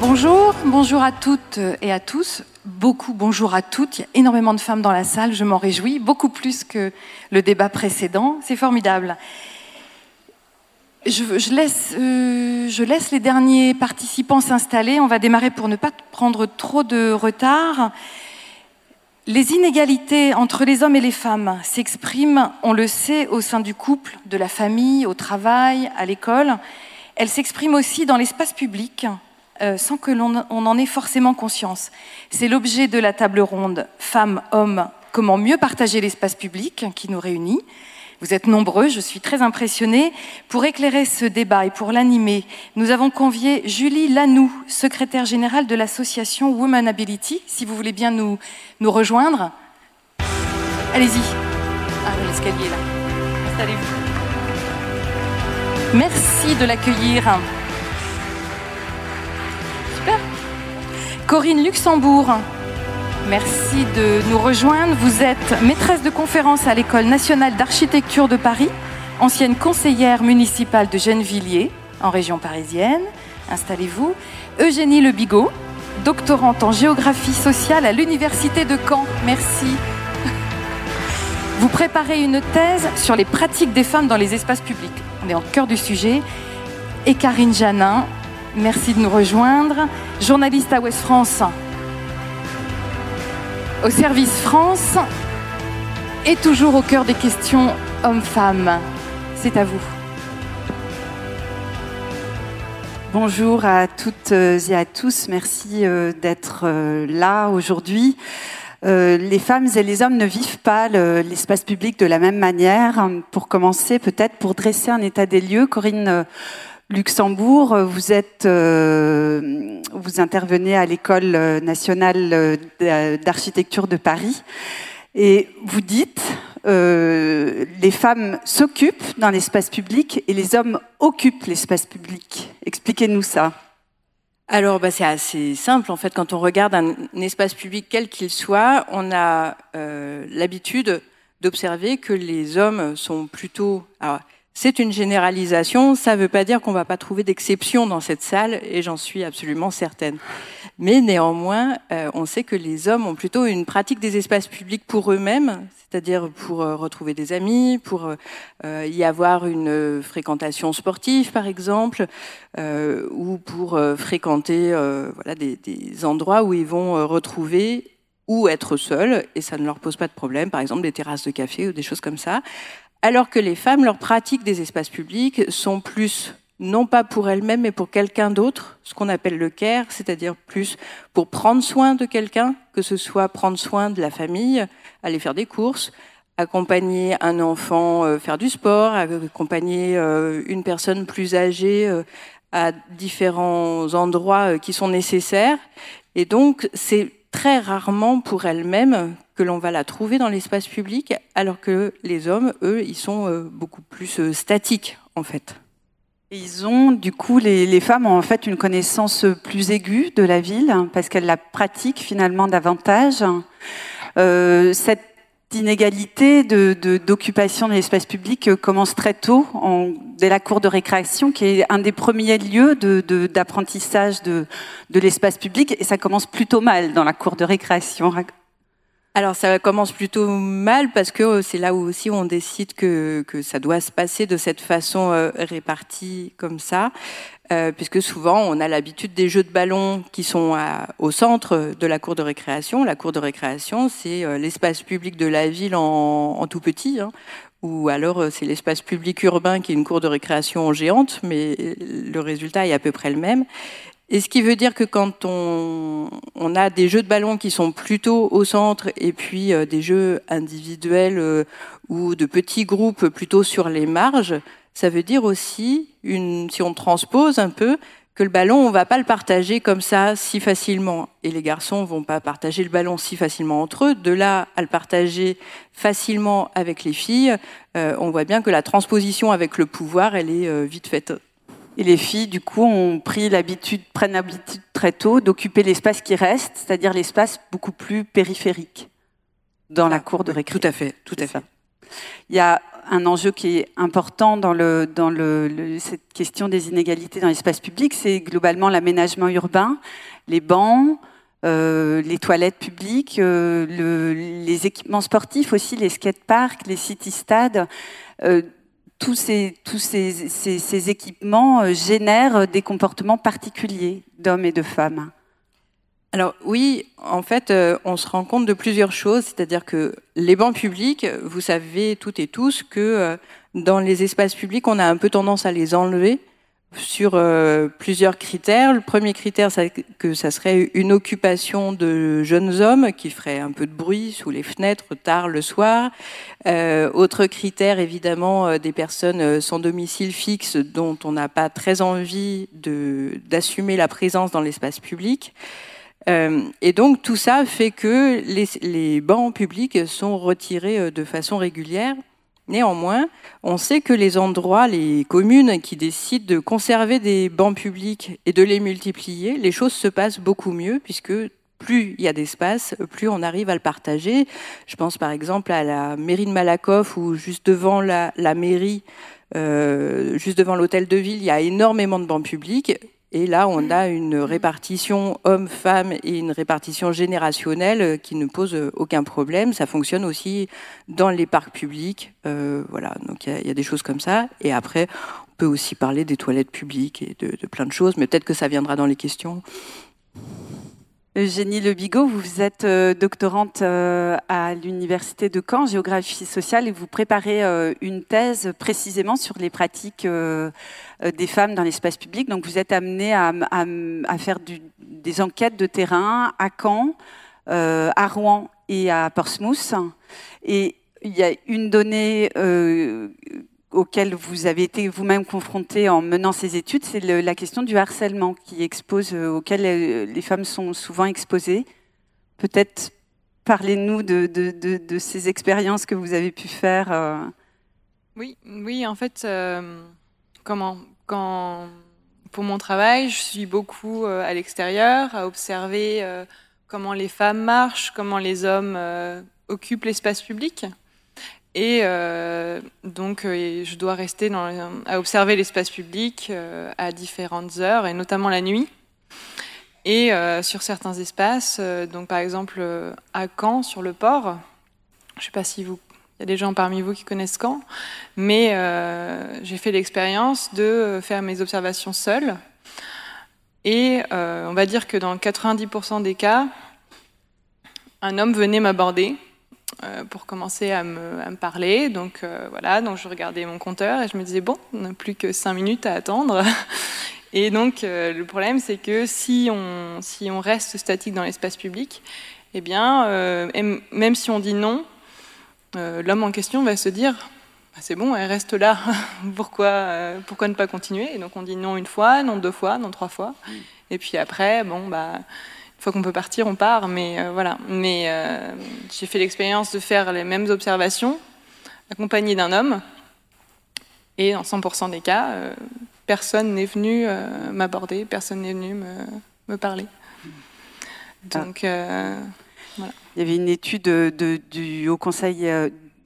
Bonjour, bonjour à toutes et à tous. Beaucoup bonjour à toutes. Il y a énormément de femmes dans la salle, je m'en réjouis, beaucoup plus que le débat précédent. C'est formidable. Je, laisse, euh, je laisse les derniers participants s'installer. On va démarrer pour ne pas prendre trop de retard. Les inégalités entre les hommes et les femmes s'expriment, on le sait, au sein du couple, de la famille, au travail, à l'école. Elles s'expriment aussi dans l'espace public, euh, sans que l'on en ait forcément conscience. C'est l'objet de la table ronde Femmes-Hommes, comment mieux partager l'espace public qui nous réunit. Vous êtes nombreux, je suis très impressionnée. Pour éclairer ce débat et pour l'animer, nous avons convié Julie Lanoux, secrétaire générale de l'association Women Ability, si vous voulez bien nous, nous rejoindre. Allez-y. Ah, l'escalier là. Installez-vous. Merci de l'accueillir. Corinne Luxembourg, Merci de nous rejoindre. Vous êtes maîtresse de conférence à l'École nationale d'architecture de Paris, ancienne conseillère municipale de Gennevilliers, en région parisienne. Installez-vous. Eugénie Le Bigot, doctorante en géographie sociale à l'Université de Caen. Merci. Vous préparez une thèse sur les pratiques des femmes dans les espaces publics. On est en cœur du sujet. Et Karine Janin, merci de nous rejoindre. Journaliste à Ouest France, au service France et toujours au cœur des questions hommes-femmes. C'est à vous. Bonjour à toutes et à tous. Merci euh, d'être euh, là aujourd'hui. Euh, les femmes et les hommes ne vivent pas l'espace public de la même manière. Pour commencer, peut-être pour dresser un état des lieux, Corinne Luxembourg, vous êtes, euh, vous intervenez à l'école nationale d'architecture de Paris et vous dites euh, les femmes s'occupent dans l'espace public et les hommes occupent l'espace public. Expliquez-nous ça. Alors, bah, c'est assez simple. En fait, quand on regarde un, espace public quel qu'il soit, on a euh, l'habitude d'observer que les hommes sont plutôt. C'est une généralisation, ça ne veut pas dire qu'on ne va pas trouver d'exceptions dans cette salle, et j'en suis absolument certaine. Mais néanmoins, euh, on sait que les hommes ont plutôt une pratique des espaces publics pour eux-mêmes, c'est-à-dire pour euh, retrouver des amis, pour euh, y avoir une fréquentation sportive, par exemple, ou pour fréquenter voilà, des, des, endroits où ils vont retrouver ou être seuls, et ça ne leur pose pas de problème, par exemple des terrasses de café ou des choses comme ça, alors que les femmes, leurs pratiques des espaces publics sont plus non pas pour elles-mêmes, mais pour quelqu'un d'autre, ce qu'on appelle le care, c'est-à-dire plus pour prendre soin de quelqu'un, que ce soit prendre soin de la famille, aller faire des courses, accompagner un enfant euh, faire du sport, accompagner euh, une personne plus âgée euh, à différents endroits qui sont nécessaires. Et donc, c'est très rarement pour elles-mêmes que l'on va la trouver dans l'espace public, alors que les hommes, eux, ils sont euh, beaucoup plus euh, statiques, en fait. Ils ont, du coup, les, femmes ont en fait une connaissance plus aiguë de la ville, parce qu'elles la pratiquent finalement davantage. Euh, cette inégalité d'occupation de, l'espace public commence très tôt, dès la cour de récréation, qui est un des premiers lieux d'apprentissage de l'espace public, et ça commence plutôt mal dans la cour de récréation. Alors ça commence plutôt mal parce que euh, c'est là où aussi on décide que, ça doit se passer de cette façon euh, répartie comme ça, euh, puisque souvent on a l'habitude des jeux de ballon qui sont au centre de la cour de récréation. La cour de récréation, c'est l'espace public de la ville en, en tout petit, hein, ou alors c'est l'espace public urbain qui est une cour de récréation géante, mais le résultat est à peu près le même. Et ce qui veut dire que quand on, on, a des jeux de ballon qui sont plutôt au centre et puis euh, des jeux individuels euh, ou de petits groupes plutôt sur les marges, ça veut dire aussi, une, si on transpose un peu, que le ballon, on va pas le partager comme ça si facilement. Et les garçons vont pas partager le ballon si facilement entre eux. De là à le partager facilement avec les filles, euh, on voit bien que la transposition avec le pouvoir, elle est vite faite. Et les filles, du coup, ont pris l'habitude, prennent l'habitude très tôt d'occuper l'espace qui reste, c'est-à-dire l'espace beaucoup plus périphérique dans la cour de récréation. Tout à fait, tout à fait. Il y a un enjeu qui est important dans, le, dans le, cette question des inégalités dans l'espace public, c'est globalement l'aménagement urbain, les bancs, euh, les toilettes publiques, euh, le, les équipements sportifs aussi, les skateparks, les city-stades. Euh, tous, ces, tous ces, ces, ces équipements génèrent des comportements particuliers d'hommes et de femmes. Alors oui, en fait, on se rend compte de plusieurs choses, c'est-à-dire que les bancs publics, vous savez toutes et tous que dans les espaces publics, on a un peu tendance à les enlever sur euh, plusieurs critères. Le premier critère, c'est que ça serait une occupation de jeunes hommes qui feraient un peu de bruit sous les fenêtres tard le soir. Euh, autre critère, évidemment, euh, des personnes sans domicile fixe dont on n'a pas très envie d'assumer la présence dans l'espace public. et donc tout ça fait que les bancs publics sont retirés de façon régulière. Néanmoins, on sait que les endroits, les communes qui décident de conserver des bancs publics et de les multiplier, les choses se passent beaucoup mieux puisque plus il y a d'espace, plus on arrive à le partager. Je pense par exemple à la mairie de Malakoff où juste devant la, mairie, euh, juste devant l'hôtel de ville, il y a énormément de bancs publics. Et là, on a une répartition homme-femme et une répartition générationnelle qui ne pose aucun problème. Ça fonctionne aussi dans les parcs publics. Euh, voilà, donc il y, a des choses comme ça. Et après, on peut aussi parler des toilettes publiques et de plein de choses, mais peut-être que ça viendra dans les questions. Eugénie Le Bigot, vous êtes euh, doctorante euh, à l'Université de Caen, géographie sociale, et vous préparez euh, une thèse précisément sur les pratiques des femmes dans l'espace public. Donc vous êtes amenée à, faire des enquêtes de terrain à Caen, à Rouen et à Portsmouth. Et il y a une donnée auquel vous avez été vous-même confronté en menant ces études, c'est la question du harcèlement qui expose, euh, auquel euh, les femmes sont souvent exposées. Peut-être parlez-nous de, ces expériences que vous avez pu faire. Euh. Oui, oui, en fait, comment quand pour mon travail, je suis beaucoup à l'extérieur, à observer comment les femmes marchent, comment les hommes occupent l'espace public. Et euh, donc, euh, je dois rester dans, à observer l'espace public euh, à différentes heures, et notamment la nuit. Et sur certains espaces, donc par exemple à Caen, sur le port, je ne sais pas si vous, il y a des gens parmi vous qui connaissent Caen, mais j'ai fait l'expérience de faire mes observations seule. Et on va dire que dans 90% des cas, un homme venait m'aborder euh, pour commencer à me, parler. Donc euh, voilà, donc je regardais mon compteur et je me disais bon, on n'a plus que cinq minutes à attendre. Et donc euh, le problème, c'est que si on, si on reste statique dans l'espace public, eh bien, même si on dit non, l'homme en question va se dire bah, c'est bon, elle reste là, pourquoi, pourquoi ne pas continuer? Et donc on dit non une fois, non deux fois, non trois fois. Et puis après, bon, bah fois qu'on peut partir, on part. Mais euh, voilà. Mais euh, j'ai fait l'expérience de faire les mêmes observations accompagné d'un homme. Et dans 100% des cas, euh, personne n'est venu m'aborder, personne n'est venu me, me, parler. Donc, voilà. Il y avait une étude de, du Haut Conseil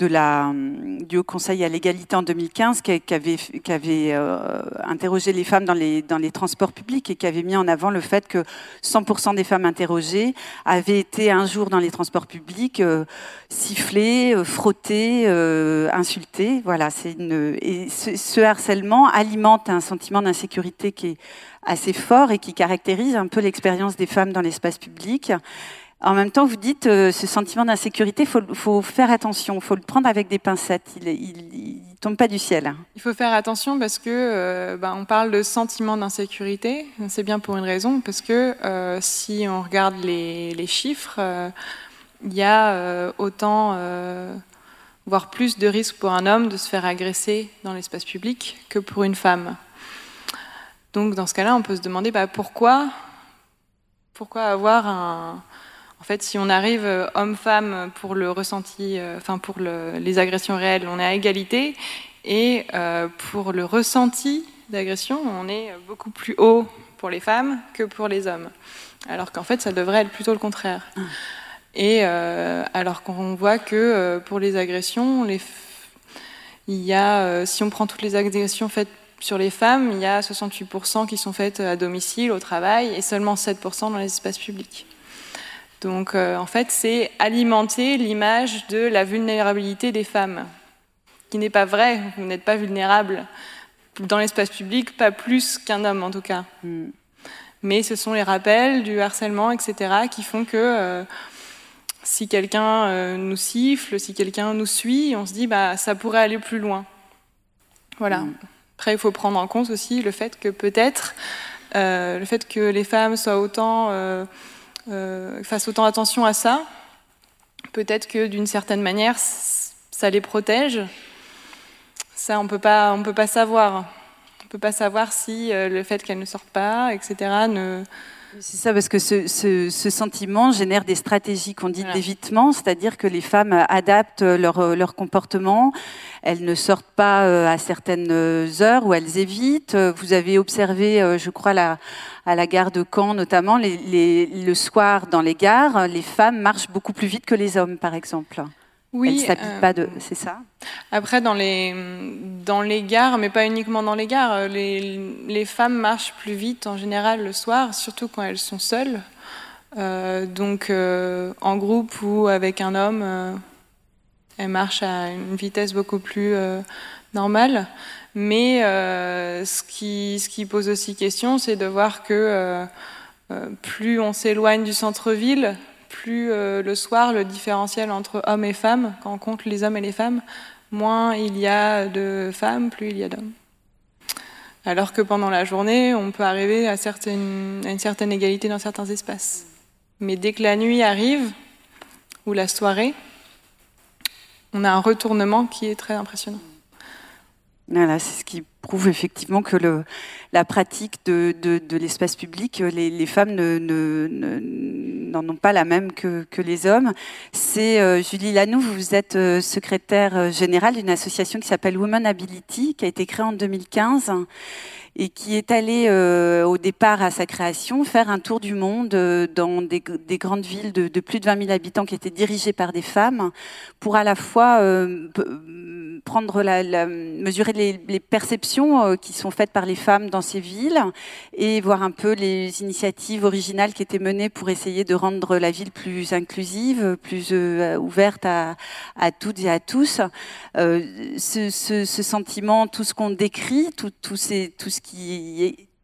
de la, du Haut Conseil à l'égalité en 2015 qui, avait, qui euh, interrogé les femmes dans les, transports publics et qui avait mis en avant le fait que 100% des femmes interrogées avaient été un jour dans les transports publics euh, sifflées, euh, frottées, insultées. Voilà, ce harcèlement alimente un sentiment d'insécurité qui est assez fort et qui caractérise un peu l'expérience des femmes dans l'espace public. En même temps, vous dites euh, ce sentiment d'insécurité, il faut, faire attention, il faut le prendre avec des pincettes. Il ne tombe pas du ciel. Il faut faire attention parce que euh, bah, parle de sentiment d'insécurité. C'est bien pour une raison, parce que euh, si on regarde les, chiffres, il y a autant, voire plus de risques pour un homme de se faire agresser dans l'espace public que pour une femme. Donc dans ce cas-là, on peut se demander bah, pourquoi, pourquoi avoir un en fait, si on arrive euh, homme-femme pour le ressenti, euh, enfin pour les agressions réelles, on est à égalité. Et euh, pour le ressenti d'agression, on est beaucoup plus haut pour les femmes que pour les hommes. Alors qu'en fait, ça devrait être plutôt le contraire. Et alors qu'on voit que pour les agressions, il Il y a, si on prend toutes les agressions faites sur les femmes, il y a 68% qui sont faites à domicile, au travail, et seulement 7% dans les espaces publics. Donc en fait, c'est alimenter l'image de la vulnérabilité des femmes, qui n'est pas vrai, vous n'êtes pas vulnérable dans l'espace public, pas plus qu'un homme en tout cas. Hmm. Mais ce sont les rappels du harcèlement, etc., qui font que euh, si quelqu'un euh, nous siffle, si quelqu'un nous suit, on se dit bah ça pourrait aller plus loin. Voilà. Hmm. Après, il faut prendre en compte aussi le fait que peut-être euh, le fait que les femmes soient autant fassent autant attention à ça, peut-être que d'une certaine manière ça les protège ça, on on peut pas savoir. On peut pas savoir si euh, le fait qu'elle ne sorte pas, etc. Ne... C'est ça, parce que ce, ce, sentiment génère des stratégies qu'on dit d'évitement, c'est-à-dire que les femmes adaptent leur, leur, comportement, elles ne sortent pas euh, à certaines heures ou elles évitent. Vous avez observé, euh, je crois, la, à la gare de Caen notamment, les, les, le soir dans les gares, les femmes marchent beaucoup plus vite que les hommes, par exemple. Oui, elle euh, pas de, c'est ça? Après, dans les dans les gares, mais pas uniquement dans les gares, euh, les, les femmes marchent plus vite en général le soir, surtout quand elles sont seules. Euh, donc, en groupe ou avec un homme, elles marchent à une vitesse beaucoup plus normale. Mais ce qui ce qui pose aussi question, c'est de voir que plus on s'éloigne du centre-ville, plus euh, le soir, le différentiel entre hommes et femmes, quand on compte les hommes et les femmes, moins il y a de femmes, plus il y a d'hommes. Alors que pendant la journée, on peut arriver à, à une certaine égalité dans certains espaces. Mais dès que la nuit arrive, ou la soirée, on a un retournement qui est très impressionnant. Voilà, c'est ce qui prouve effectivement que la pratique de, de, l'espace public, les, femmes ne, n'en ont pas la même que, que les hommes. C'est euh, Julie Lanoux, vous êtes euh, secrétaire euh, générale d'une association qui s'appelle Women Ability, qui a été créée en 2015 et qui est allé euh, au départ à sa création faire un tour du monde euh, dans des, des, grandes villes de, plus de 20 000 habitants qui étaient dirigées par des femmes pour à la fois euh, mesurer les, perceptions qui sont faites par les femmes dans ces villes et voir un peu les initiatives originales qui étaient menées pour essayer de rendre la ville plus inclusive, plus ouverte à, toutes et à tous. Ce, sentiment, tout ce qu'on décrit, tout ce qui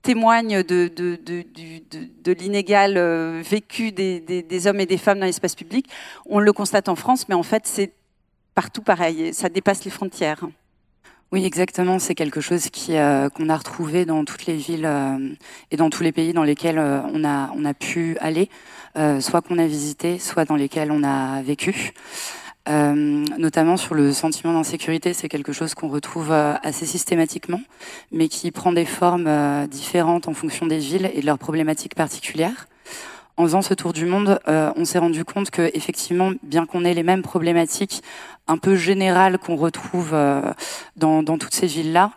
témoigne de, l'inégal euh, vécu des, hommes et des femmes dans l'espace public. On le constate en France, mais en fait, c'est partout pareil. Ça dépasse les frontières. Oui, exactement. C'est quelque chose qui euh, qu'on a retrouvé dans toutes les villes euh, et dans tous les pays dans lesquels on a pu aller, soit qu'on a visité, soit dans lesquels on a vécu. Euh, notamment sur le sentiment d'insécurité, c'est quelque chose qu'on retrouve euh, assez systématiquement, mais qui prend des formes euh, différentes en fonction des villes et de leurs problématiques particulières. En faisant ce tour du monde, on s'est rendu compte que, effectivement, bien qu'on ait les mêmes problématiques un peu générales qu'on retrouve dans, dans, toutes ces villes-là,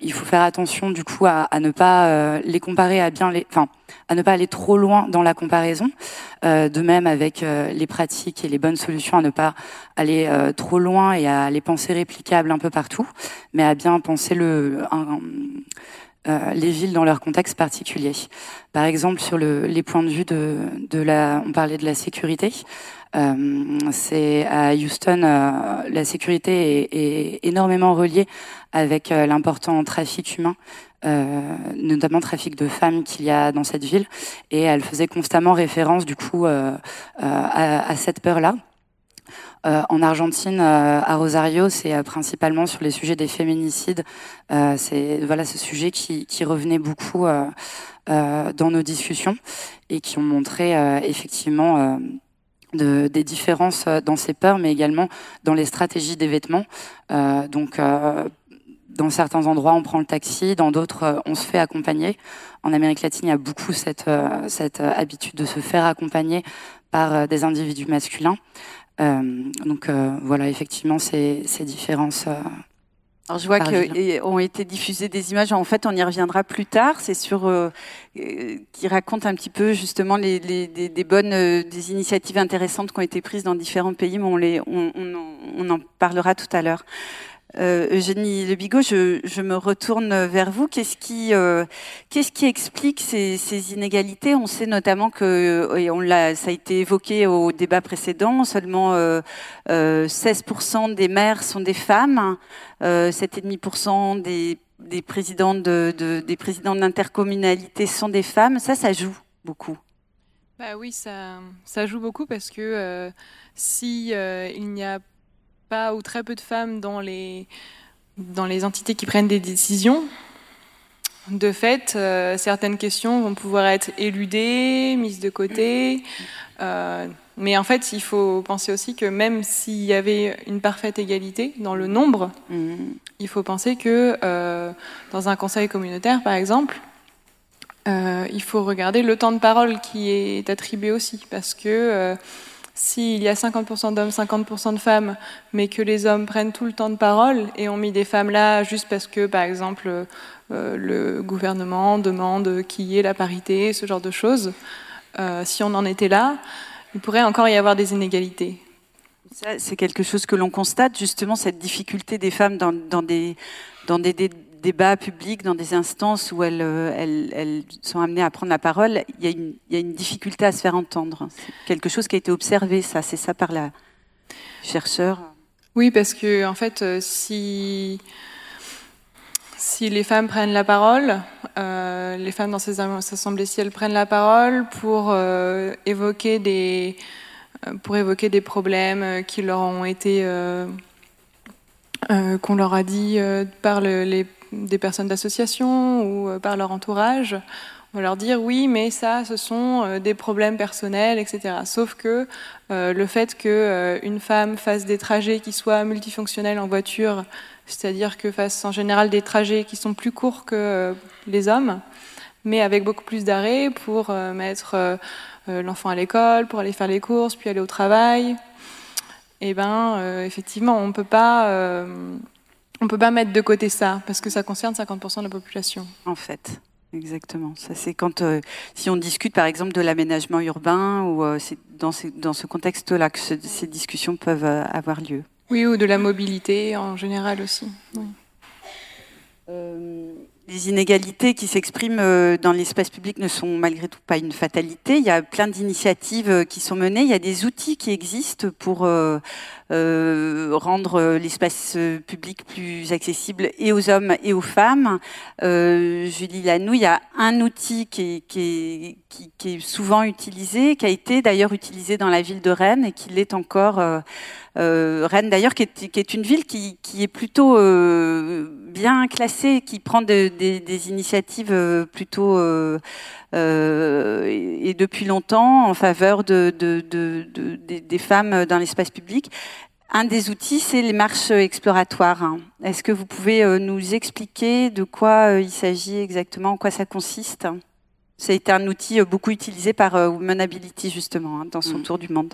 il faut faire attention du coup à, à ne pas les comparer à bien les, enfin, à ne pas aller trop loin dans la comparaison. Euh, de même avec euh, les pratiques et les bonnes solutions, à ne pas aller euh, trop loin et à les penser réplicables un peu partout, mais à bien penser le, les villes dans leur contexte particulier. Par exemple, sur le, les points de vue de, de la, on parlait de la sécurité. Euh, c'est à Houston, la sécurité est, est, énormément reliée avec l'important trafic humain euh, notamment trafic de femmes qu'il y a dans cette ville, et elle faisait constamment référence du coup euh, euh à, à, cette peur-là. Euh, en Argentine, euh, à Rosario, c'est principalement sur les sujets des féminicides. c'est voilà ce sujet qui, qui revenait beaucoup dans nos discussions et qui ont montré effectivement de, des différences dans ces peurs, mais également dans les stratégies des vêtements. Euh, donc, euh, dans certains endroits, on prend le taxi, dans d'autres, euh, on se fait accompagner. En Amérique latine, il y a beaucoup cette, euh, cette euh, habitude de se faire accompagner par des individus masculins. Euh, donc voilà, effectivement, ces, ces différences. Alors je vois qu'ont été diffusées des images. En fait, on y reviendra plus tard. C'est sur euh, qui raconte un petit peu justement les, les des, des, bonnes, euh, des initiatives intéressantes qui ont été prises dans différents pays. Mais on les, on, on, en, on en parlera tout à l'heure. Euh, Eugénie Le Bigot, je, me retourne vers vous. Qu'est-ce qui, euh, explique ces, inégalités? On sait notamment que, et on l'a, ça a été évoqué au débat précédent, seulement euh, 16% des maires sont des femmes, 7,5% des, des présidents de, de, des présidents d'intercommunalité sont des femmes. Ça, ça joue beaucoup. Bah oui, ça, joue beaucoup parce que si n'y a pas ou très peu de femmes dans les, dans les entités qui prennent des décisions, de fait, euh, certaines questions vont pouvoir être éludées, mises de côté. Euh, mais en fait, il faut penser aussi que même s'il y avait une parfaite égalité dans le nombre, il faut penser que euh, dans un conseil communautaire, par exemple, il faut regarder le temps de parole qui est attribué aussi. Parce que s'il y a 50% d'hommes, 50% de femmes, mais que les hommes prennent tout le temps de parole et ont mis des femmes là juste parce que, par exemple, euh, le gouvernement demande qu'il y ait la parité, ce genre de choses, euh, si on en était là, il pourrait encore y avoir des inégalités. C'est quelque chose que l'on constate, justement, cette difficulté des femmes dans, des, dans des, débats publics, dans des instances où elles, euh, sont amenées à prendre la parole, il y, a une, difficulté à se faire entendre. C'est quelque chose qui a été observé, ça, c'est ça par la chercheur. Oui, parce que en fait, euh, si les femmes prennent la parole, euh, les femmes dans ces assemblées, si elles prennent la parole pour évoquer des problèmes qui leur ont été qu'on leur a dit par le, les des personnes d'association ou euh, par leur entourage. On va leur dire oui, mais ça, ce sont euh, des problèmes personnels, etc. Sauf que euh, le fait qu'une femme fasse des trajets qui soient multifonctionnels en voiture, c'est-à-dire que fasse en général des trajets qui sont plus courts que les hommes, mais avec beaucoup plus d'arrêts pour mettre l'enfant à l'école, pour aller faire les courses, puis aller au travail, eh ben, effectivement, on ne peut pas on ne peut pas mettre de côté ça, parce que ça concerne 50% de la population. En fait, exactement. Ça, c'est quand, euh, si on discute par exemple de l'aménagement urbain, ou euh, c'est dans, dans, ce contexte-là que ces discussions peuvent euh, avoir lieu. Oui, ou de la mobilité en général aussi. Oui les inégalités qui s'expriment dans l'espace public ne sont malgré tout pas une fatalité. Il y a plein d'initiatives qui sont menées. Il y a des outils qui existent pour rendre l'espace public plus accessible et aux hommes et aux femmes. Julie Lanou, il y a un outil qui est, souvent utilisé, qui a été d'ailleurs utilisé dans la ville de Rennes et qui l'est encore. Rennes d'ailleurs, qui est, une ville qui, est plutôt bien classée, qui prend des, initiatives euh, plutôt euh, euh, et, depuis longtemps en faveur de, de, de, des femmes dans l'espace public. Un des outils, c'est les marches exploratoires. Est-ce que vous pouvez nous expliquer de quoi il s'agit exactement, en quoi ça consiste? Ça a été un outil beaucoup utilisé par Womenability, justement, hein, dans son mm. tour du monde.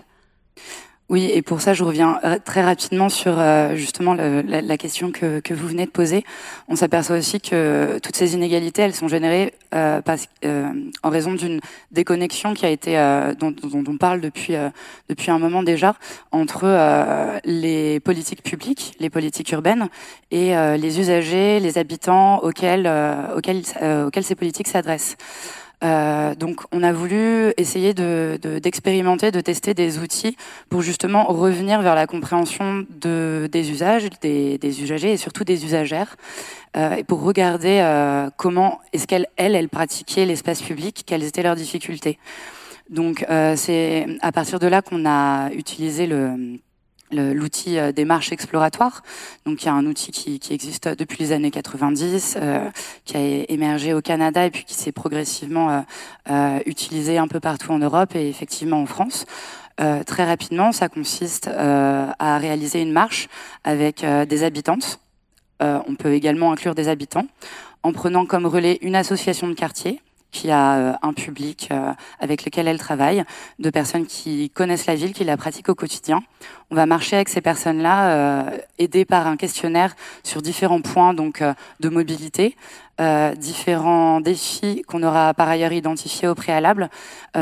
Oui, et pour ça, je reviens euh, très rapidement sur euh, justement la, question que, que, vous venez de poser. On s'aperçoit aussi que toutes ces inégalités, elles sont générées euh, parce, en raison d'une déconnexion qui a été dont, dont, on parle depuis depuis un moment déjà entre les politiques publiques, les politiques urbaines et les usagers, les habitants auxquels auxquels, auxquels ces politiques s'adressent. Euh, donc, on a voulu essayer d'expérimenter, de, de, tester des outils pour justement revenir vers la compréhension de, des usages, des, des, usagers et surtout des usagères, euh, et pour regarder euh, comment est-ce qu'elles, elles, elles pratiquaient l'espace public, quelles étaient leurs difficultés. Donc, euh, c'est à partir de là qu'on a utilisé le l'outil euh, des marches exploratoires. Donc, il y a un outil qui, existe depuis les années 90, euh, qui a émergé au Canada et puis qui s'est progressivement euh, utilisé un peu partout en Europe et effectivement en France. Très rapidement, ça consiste à réaliser une marche avec des habitantes. on peut également inclure des habitants en prenant comme relais une association de quartier qui a euh, un public euh, avec lequel elle travaille, de personnes qui connaissent la ville, qui la pratiquent au quotidien. On va marcher avec ces personnes-là, euh, aidées par un questionnaire sur différents points donc de mobilité, différents défis qu'on aura par ailleurs identifiés au préalable,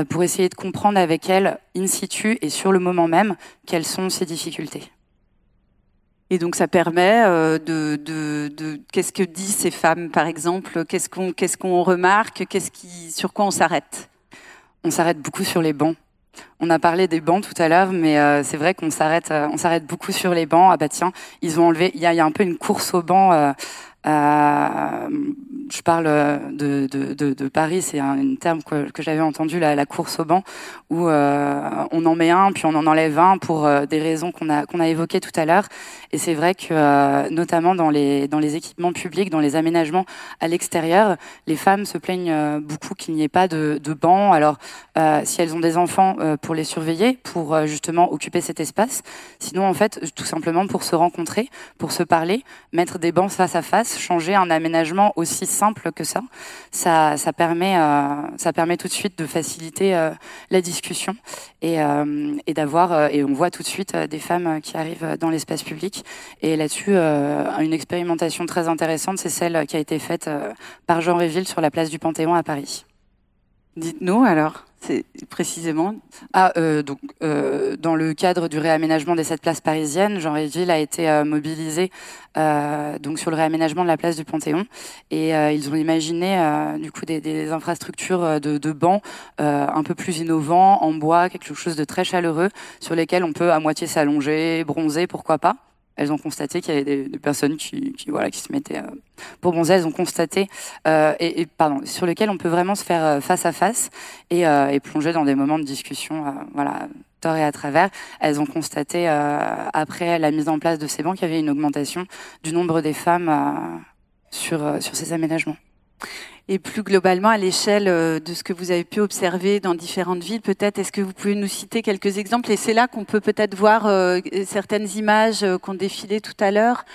pour essayer de comprendre avec elles, in situ et sur le moment même, quelles sont ces difficultés. Et donc ça permet euh, de, de, de qu'est-ce que disent ces femmes par exemple, qu'est-ce qu'on remarque, qui sur quoi on s'arrête? On s'arrête beaucoup sur les bancs. On a parlé des bancs tout à l'heure, mais euh, c'est vrai qu'on s'arrête, euh, on s'arrête beaucoup sur les bancs. Ah bah tiens, ils ont enlevé. Il y a, y a, un peu une course aux bancs. Je parle de, de, de, de Paris, c'est un, terme que, j'avais entendu, la, course au banc, où euh, on en met un, puis on en enlève un pour euh, des raisons qu'on a, qu'on a évoquées tout à l'heure. Et c'est vrai que, euh, notamment dans les, dans les équipements publics, dans les aménagements à l'extérieur, les femmes se plaignent euh, beaucoup qu'il n'y ait pas de, de banc. Alors, si elles ont des enfants, pour les surveiller, pour justement occuper cet espace. Sinon, en fait, tout simplement pour se rencontrer, pour se parler, mettre des bancs face à face, changer un aménagement aussi simple que ça, ça, ça permet, euh, ça permet tout de suite de faciliter euh, la discussion et, euh, et d'avoir et on voit tout de suite des femmes qui arrivent dans l'espace public et là-dessus une expérimentation très intéressante, c'est celle qui a été faite par Jean Réville sur la place du Panthéon à Paris. Dites-nous alors. C'est précisément ah, euh, donc, euh, Dans le cadre du réaménagement des sept places parisiennes, Jean Réville a été euh, mobilisé euh, donc sur le réaménagement de la place du Panthéon. Et euh, ils ont imaginé du coup des, des infrastructures de, de bancs un peu plus innovants, en bois, quelque chose de très chaleureux, sur lesquels on peut à moitié s'allonger, bronzer, pourquoi pas elles ont constaté qu'il y avait des, personnes qui, voilà, qui se mettaient euh, pour bronzer. Elles ont constaté, euh, et, pardon, sur lesquels on peut vraiment se faire euh, face à face et, plonger dans des moments de discussion, voilà, tort et à travers. Elles ont constaté, après la mise en place de ces bancs, qu'il y avait une augmentation du nombre des femmes sur, sur ces aménagements. Et plus globalement, à l'échelle euh, de ce que vous avez pu observer dans différentes villes, peut-être, est-ce que vous pouvez nous citer quelques exemples? Et c'est là qu'on peut peut-être voir euh, certaines images euh, qu'on défilait tout à l'heure,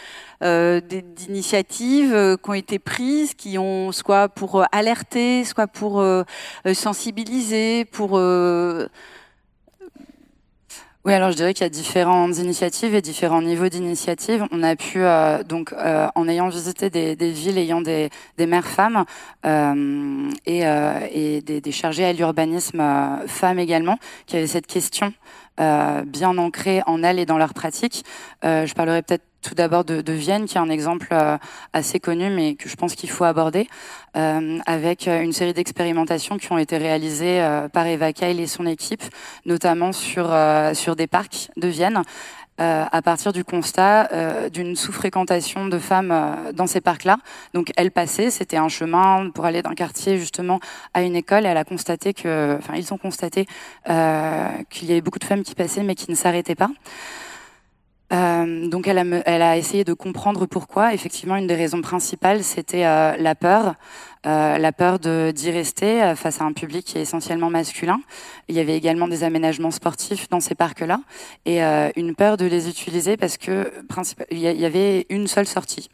euh, d'initiatives euh, qui ont été prises, qui ont soit pour alerter, soit pour euh, sensibiliser, pour oui, alors je dirais qu'il y a différentes initiatives et différents niveaux d'initiatives. On a pu, euh, donc, euh, en ayant visité des, des, villes ayant des, des mères femmes euh, et, euh, et des, des, chargés à l'urbanisme euh, femmes également, qui avaient cette question bien ancrée en elles et dans leur pratique. je parlerai peut-être tout d'abord de, de, Vienne, qui est un exemple euh, assez connu, mais que je pense qu'il faut aborder, euh, avec une série d'expérimentations qui ont été réalisées euh, par Eva Keil et son équipe, notamment sur, euh, sur des parcs de Vienne. Euh, à partir du constat euh, d'une sous-fréquentation de femmes dans ces parcs-là. Donc, elle passait, c'était un chemin pour aller d'un quartier justement à une école. Et elle a constaté que, enfin, ils ont constaté qu'il y avait beaucoup de femmes qui passaient mais qui ne s'arrêtaient pas. Euh, donc elle a, elle a, essayé de comprendre pourquoi. Effectivement, une des raisons principales, c'était euh, la peur, euh, la peur d'y rester euh, face à un public qui est essentiellement masculin. Il y avait également des aménagements sportifs dans ces parcs-là et euh, une peur de les utiliser parce que il y avait une seule sortie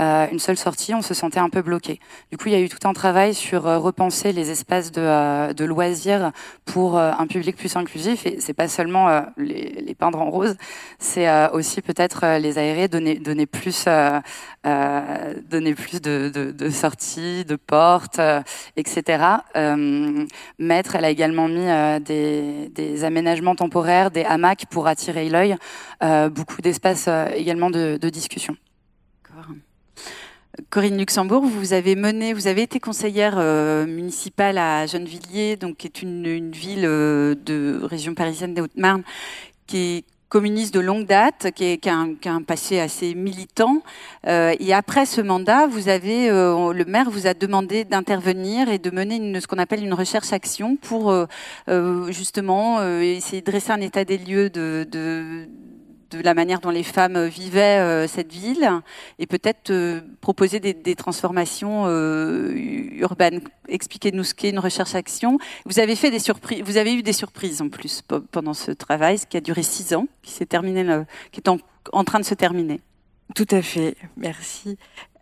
une seule sortie, on se sentait un peu bloqué. Du coup, il y a eu tout un travail sur euh, repenser les espaces de, euh, de loisirs pour euh, un public plus inclusif. Et c'est pas seulement euh, les, les, peindre en rose, c'est euh, aussi peut-être les aérer, donner, donner plus, donner plus de, de, de, sorties, de portes, etc. Maître, elle a également mis des, des, aménagements temporaires, des hamacs pour attirer l'œil, beaucoup d'espaces également de, de discussion. Corinne Luxembourg, vous avez mené, vous avez été conseillère euh, municipale à Gennevilliers, donc qui est une, ville euh, de région parisienne des Hautes-Marne, qui est communiste de longue date, qui, a, un, passé assez militant. Euh, et après ce mandat, le maire vous a demandé d'intervenir et de mener ce qu'on appelle une recherche-action pour justement essayer de dresser un état des lieux de, de de la manière dont les femmes vivaient euh, cette ville et peut-être euh, proposer des, transformations euh, urbaines. Expliquez-nous ce qu'est une recherche-action. Vous avez fait des surprises, vous avez eu des surprises en plus pendant ce travail, ce qui a duré six ans, qui s'est terminé, qui est en train de se terminer. Tout à fait, merci.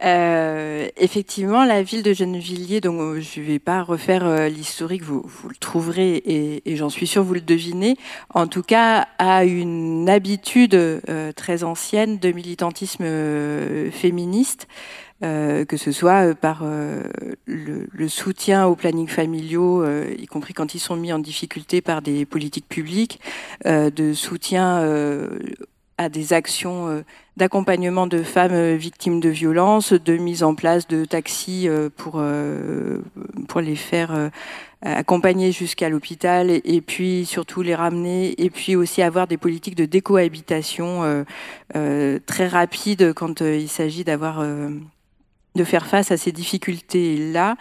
Euh, effectivement, la ville de Gennevilliers, donc euh, je ne vais pas refaire euh, l'historique, vous, vous, le trouverez et, et j'en suis sûre vous le devinez. En tout cas, a une habitude euh, très ancienne de militantisme euh, féministe. Que ce soit par le, le, soutien aux plannings familiaux, y compris quand ils sont mis en difficulté par des politiques publiques, de soutien à des actions d'accompagnement de femmes victimes de violences, de mise en place de taxis pour pour les faire accompagner jusqu'à l'hôpital et, puis surtout les ramener et puis aussi avoir des politiques de décohabitation très rapides quand il s'agit d'avoir de faire face à ces difficultés-là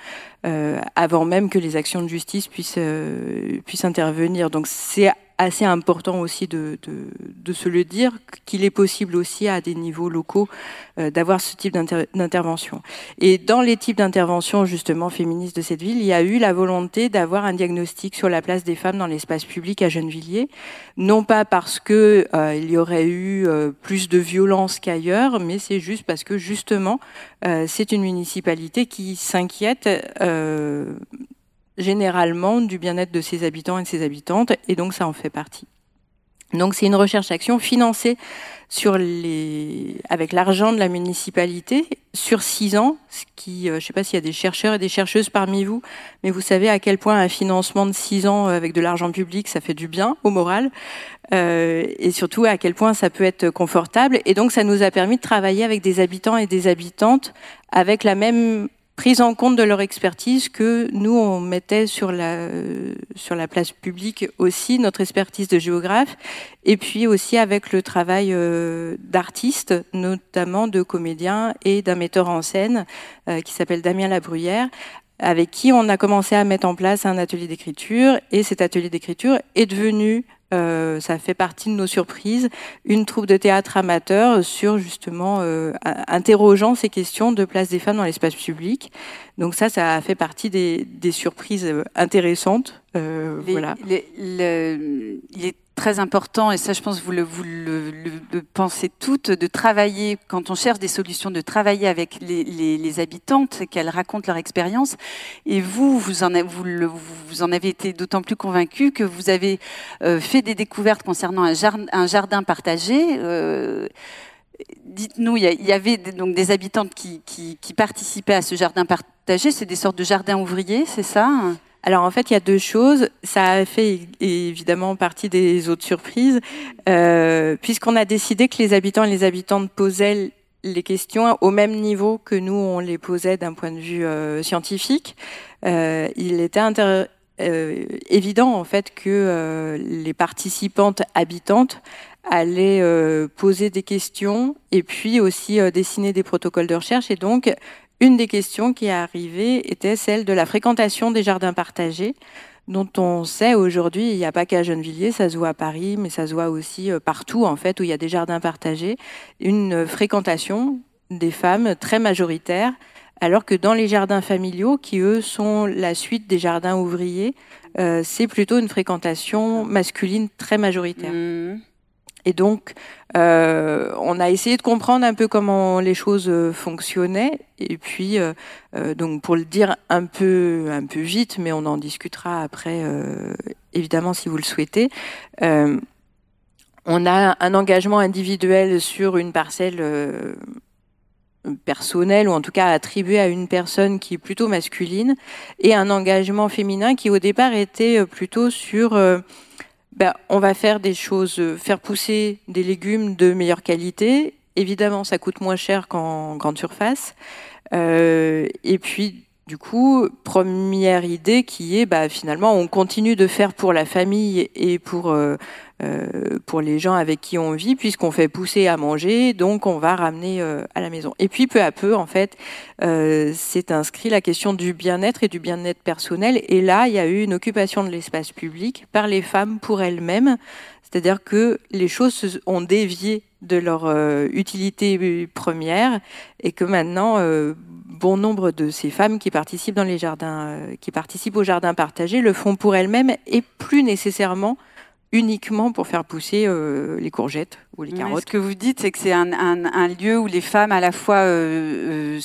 euh, avant même que les actions de justice puissent, euh, puissent intervenir. Donc c'est assez important aussi de, de, de se le dire, qu'il est possible aussi à des niveaux locaux euh, d'avoir ce type d'intervention. Et dans les types d'interventions justement féministes de cette ville, il y a eu la volonté d'avoir un diagnostic sur la place des femmes dans l'espace public à Gennevilliers, non pas parce que euh, il y aurait eu euh, plus de violence qu'ailleurs, mais c'est juste parce que justement c'est une municipalité qui s'inquiète généralement du bien-être de ses habitants et de ses habitantes, et donc ça en fait partie. Donc c'est une recherche-action financée sur les, avec l'argent de la municipalité sur six ans, ce qui, euh, je ne sais pas s'il y a des chercheurs et des chercheuses parmi vous, mais vous savez à quel point un financement de six ans avec de l'argent public, ça fait du bien au moral, euh, et surtout à quel point ça peut être confortable. Et donc ça nous a permis de travailler avec des habitants et des habitantes avec la même prise en compte de leur expertise que nous, on mettait sur la, sur la place publique aussi, notre expertise de géographe, et puis aussi avec le travail euh, d'artistes, notamment de comédiens et d'un metteur en scène euh, qui s'appelle Damien Labruyère, avec qui on a commencé à mettre en place un atelier d'écriture, et cet atelier d'écriture est devenu euh, ça fait partie de nos surprises, une troupe de théâtre amateur sur justement euh, interrogeant ces questions de place des femmes dans l'espace public. Donc ça, ça a fait partie des, des surprises intéressantes. Euh, voilà. Le, il est très important, et ça je pense que vous le, pensez toutes, de travailler, quand on cherche des solutions, de travailler avec les, habitantes, qu'elles racontent leur expérience. Et vous, vous en, en avez été d'autant plus convaincu que vous avez euh, fait des découvertes concernant un jardin, partagé. Euh, Dites-nous, il y, avait donc des habitantes qui participaient à ce jardin partagé. C'est des sortes de jardins ouvriers, c'est ça? Alors en fait, il y a deux choses. Ça a fait évidemment partie des autres surprises, euh, puisqu'on a décidé que les habitants et les habitantes posaient les questions au même niveau que nous on les posait d'un point de vue euh, scientifique. Euh, il était euh, évident en fait que euh, les participantes habitantes allaient poser des questions et puis aussi dessiner des protocoles de recherche et donc une des questions qui est arrivée était celle de la fréquentation des jardins partagés, dont on sait aujourd'hui, il n'y a pas qu'à Gennevilliers, ça se voit à Paris, mais ça se voit aussi euh, partout en fait où il y a des jardins partagés, une fréquentation des femmes très majoritaire, alors que dans les jardins familiaux, qui eux sont la suite des jardins ouvriers, euh, c'est plutôt une fréquentation masculine très majoritaire. Mmh. Et donc, euh, on a essayé de comprendre un peu comment les choses euh, fonctionnaient. Et puis, euh, donc pour le dire un peu, un peu vite, mais on en discutera après, évidemment, si vous le souhaitez. On a un engagement individuel sur une parcelle personnelle, ou en tout cas attribuée à une personne qui est plutôt masculine, et un engagement féminin qui au départ était plutôt sur ben, on va faire des choses, euh, faire pousser des légumes de meilleure qualité. Évidemment, ça coûte moins cher qu'en grande surface. Euh, et puis, du coup, première idée qui est, bah, finalement, on continue de faire pour la famille et pour euh, pour les gens avec qui on vit, puisqu'on fait pousser à manger, donc on va ramener euh, à la maison. Et puis peu à peu, en fait, euh, c'est inscrit la question du bien-être et du bien-être personnel. Et là, il y a eu une occupation de l'espace public par les femmes pour elles-mêmes, c'est-à-dire que les choses ont dévié de leur euh, utilité première et que maintenant euh, bon nombre de ces femmes qui participent dans les jardins euh, qui participent aux jardins partagés le font pour elles-mêmes et plus nécessairement uniquement pour faire pousser euh, les courgettes ou les carottes. ce que vous dites, c'est que c'est un, un, un, lieu où les femmes à la fois euh,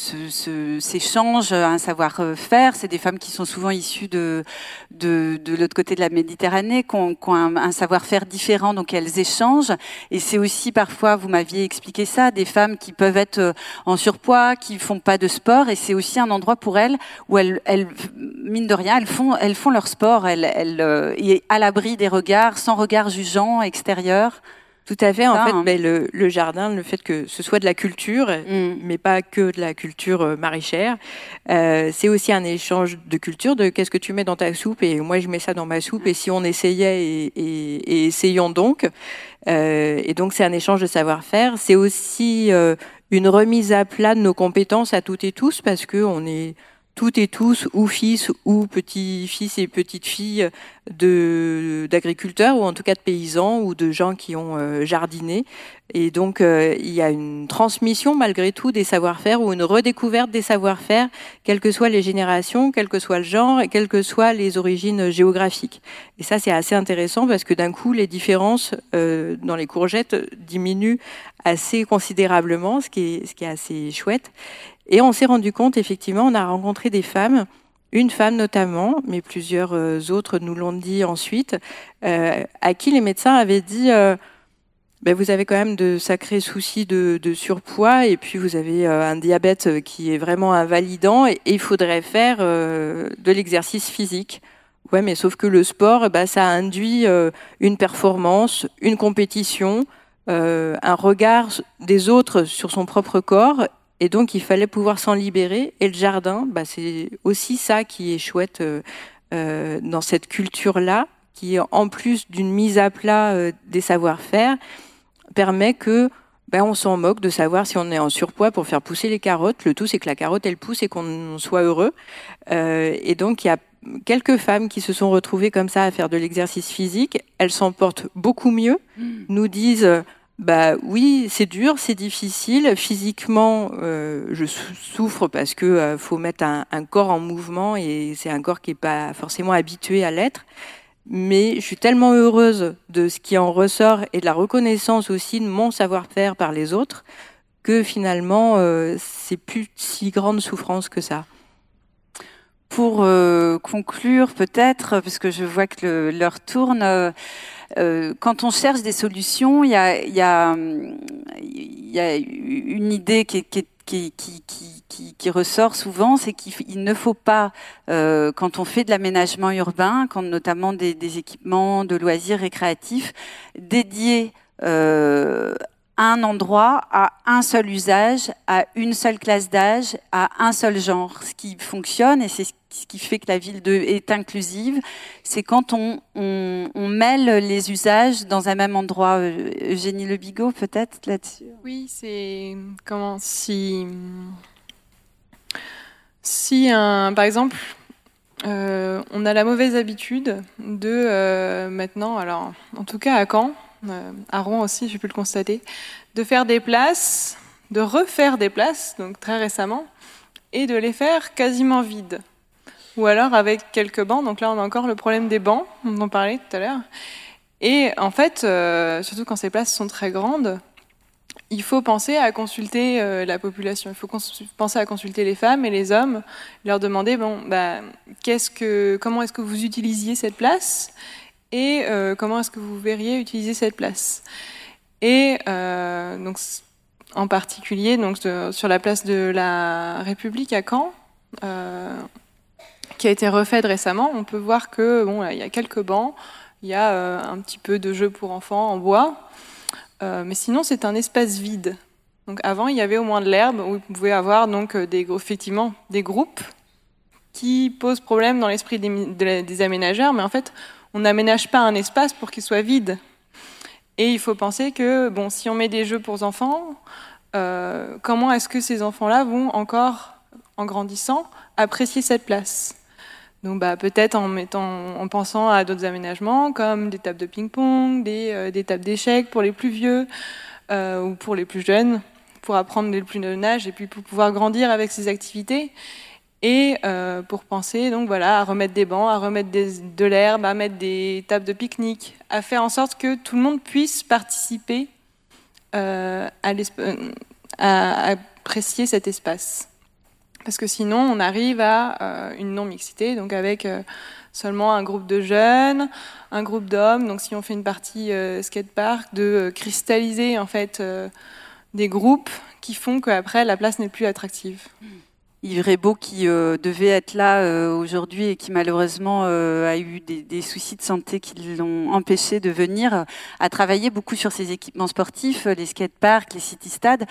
euh, s'échangent un savoir-faire. C'est des femmes qui sont souvent issues de, de, de l'autre côté de la Méditerranée, qui ont, qui ont un, un savoir-faire différent, donc elles échangent. Et c'est aussi parfois, vous m'aviez expliqué ça, des femmes qui peuvent être euh, en surpoids, qui font pas de sport, et c'est aussi un endroit pour elles où elles, elles mine de rien, elles font, elles font leur sport, elles, elles, euh, à l'abri des regards, sans regard jugeant extérieur. Tout à fait. En fait, hein. ben, le, jardin, le fait que ce soit de la culture, mm. mais pas que de la culture euh, maraîchère, euh, c'est aussi un échange de culture, de qu'est-ce que tu mets dans ta soupe et moi je mets ça dans ma soupe et si on essayait et, essayons donc. Euh, et donc c'est un échange de savoir-faire. C'est aussi une remise à plat de nos compétences à toutes et tous parce que on est toutes et tous, ou fils ou petits-fils et petites-filles d'agriculteurs ou en tout cas de paysans ou de gens qui ont euh, jardiné. Et donc euh, il y a une transmission malgré tout des savoir-faire ou une redécouverte des savoir-faire, quelles que soient les générations, quel que soit le genre et quelles que soient les origines géographiques. Et ça c'est assez intéressant parce que d'un coup les différences euh, dans les courgettes diminuent assez considérablement, ce qui est, ce qui est assez chouette. Et on s'est rendu compte, effectivement, on a rencontré des femmes, une femme notamment, mais plusieurs euh, autres nous l'ont dit ensuite, euh, à qui les médecins avaient dit euh, ben, vous avez quand même de sacrés soucis de, surpoids et puis vous avez un diabète qui est vraiment invalidant et, il faudrait faire de l'exercice physique. Ouais, mais sauf que le sport, ben, ça induit une performance, une compétition, un regard des autres sur son propre corps et donc, il fallait pouvoir s'en libérer. Et le jardin, bah, c'est aussi ça qui est chouette euh, euh, dans cette culture-là, qui, en plus d'une mise à plat euh, des savoir-faire, permet que ben, on s'en moque de savoir si on est en surpoids pour faire pousser les carottes. Le tout, c'est que la carotte, elle pousse et qu'on soit heureux. et donc, il y a quelques femmes qui se sont retrouvées comme ça à faire de l'exercice physique. Elles s'en portent beaucoup mieux, mmh. nous disent bah oui, c'est dur, c'est difficile. Physiquement, euh, je souffre parce que euh, faut mettre un, corps en mouvement et c'est un corps qui est pas forcément habitué à l'être. Mais je suis tellement heureuse de ce qui en ressort et de la reconnaissance aussi de mon savoir-faire par les autres que finalement euh, c'est plus si grande souffrance que ça. Pour euh, conclure, peut-être, parce que je vois que l'heure tourne. Euh, quand on cherche des solutions, il y a, une idée qui, ressort souvent, c'est qu'il ne faut pas, euh, quand on fait de l'aménagement urbain, quand notamment des, des, équipements de loisirs récréatifs, dédier euh, un endroit à un seul usage, à une seule classe d'âge, à un seul genre. Ce qui fonctionne, et c'est ce qui fait que la ville est inclusive, c'est quand on, mêle les usages dans un même endroit. Euh, Eugénie Le Bigot, peut-être là-dessus? Oui, c'est comment si. Si, un, par exemple, euh, on a la mauvaise habitude de euh, maintenant, alors en tout cas à Caen, à Rouen aussi, j'ai pu le constater, de faire des places, de refaire des places, donc très récemment, et de les faire quasiment vides. Ou alors avec quelques bancs, donc là on a encore le problème des bancs, on parlait tout à l'heure. Et en fait, euh, surtout quand ces places sont très grandes, il faut penser à consulter euh, la population, il faut penser à consulter les femmes et les hommes, leur demander bon, bah, comment est-ce que vous utilisiez cette place? Et euh, comment est-ce que vous verriez utiliser cette place? Et euh, donc, en particulier donc, sur la place de la République à Caen, euh, qui a été refaite récemment, on peut voir que bon, il y a quelques bancs, il y a un petit peu de jeux pour enfants en bois, mais sinon c'est un espace vide. Donc avant, il y avait au moins de l'herbe où vous pouvez avoir donc des, effectivement des groupes qui posent problème dans l'esprit des, des aménageurs, mais en fait, on n'aménage pas un espace pour qu'il soit vide. Et il faut penser que, bon, si on met des jeux pour enfants, euh, comment est-ce que ces enfants-là vont encore, en grandissant, apprécier cette place? Donc bah, peut-être en, en pensant à d'autres aménagements comme des tables de ping-pong, des, euh, tables d'échecs pour les plus vieux euh, ou pour les plus jeunes, pour apprendre dès le plus jeune âge et puis pour pouvoir grandir avec ces activités et euh, pour penser donc voilà à remettre des bancs, à remettre de l'herbe, à mettre des tables de pique-nique, à faire en sorte que tout le monde puisse participer euh, à, apprécier cet espace. Parce que sinon, on arrive à euh, une non-mixité, donc avec seulement un groupe de jeunes, un groupe d'hommes. Donc, si on fait une partie skatepark, de cristalliser en fait des groupes qui font qu'après la place n'est plus attractive. Yves Beau qui euh, devait être là euh, aujourd'hui et qui malheureusement euh, a eu des, soucis de santé qui l'ont empêché de venir, a travaillé beaucoup sur ses équipements sportifs, les skateparks, les city-stades,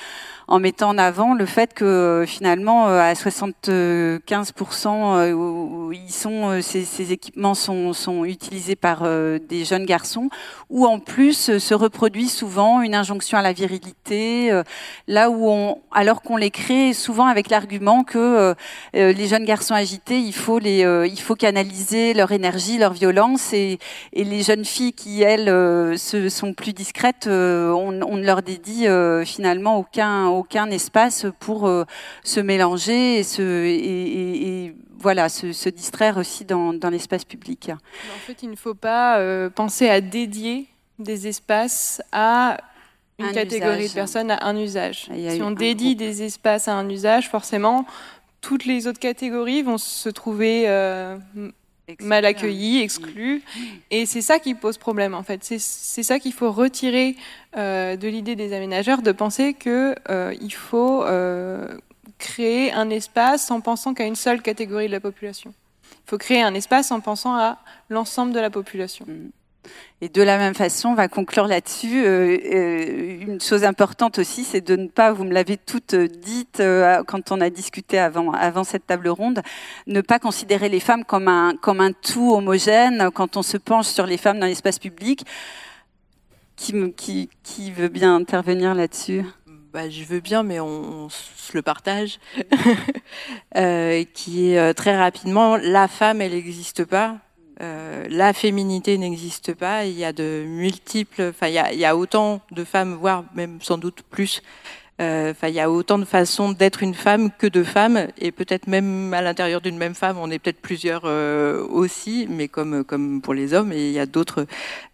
en mettant en avant le fait que finalement à 75% ils sont, ces, ces, équipements sont, sont, utilisés par des jeunes garçons, où en plus se reproduit souvent une injonction à la virilité, là où on, alors qu'on les crée souvent avec l'argument que euh, euh, les jeunes garçons agités, il faut, les, euh, il faut canaliser leur énergie, leur violence, et, les jeunes filles qui, elles, se, sont plus discrètes, on, ne leur dédie finalement aucun, aucun espace pour se mélanger et, se, voilà, se, distraire aussi dans l'espace public. En fait, il ne faut pas penser à dédier des espaces à une catégorie de personnes à un usage. Si on dédie des espaces à un usage, forcément, toutes les autres catégories vont se trouver euh, mal accueillies, exclues. Et c'est ça qui pose problème, en fait. C'est ça qu'il faut retirer euh, de l'idée des aménageurs, de penser qu'il euh, faut créer un espace en pensant qu'à une seule catégorie de la population. Il faut créer un espace en pensant à l'ensemble de la population. Mm. Et de la même façon, on va conclure là-dessus. Euh, euh, une chose importante aussi, c'est de ne pas, vous me l'avez dites euh, quand on a discuté avant, avant cette table ronde, ne pas considérer les femmes comme un, comme un tout homogène quand on se penche sur les femmes dans l'espace public. Qui, veut bien intervenir là-dessus? Bah, je veux bien, mais on, se le partage. qui est très rapidement, la femme, elle n'existe pas. Euh, la féminité n'existe pas. Il y a de multiples, enfin, il, y a, autant de femmes, voire même sans doute plus. Euh, il y a autant de façons d'être une femme que de femmes, et peut-être même à l'intérieur d'une même femme, on est peut-être plusieurs euh, aussi, mais comme comme pour les hommes, et il y a d'autres,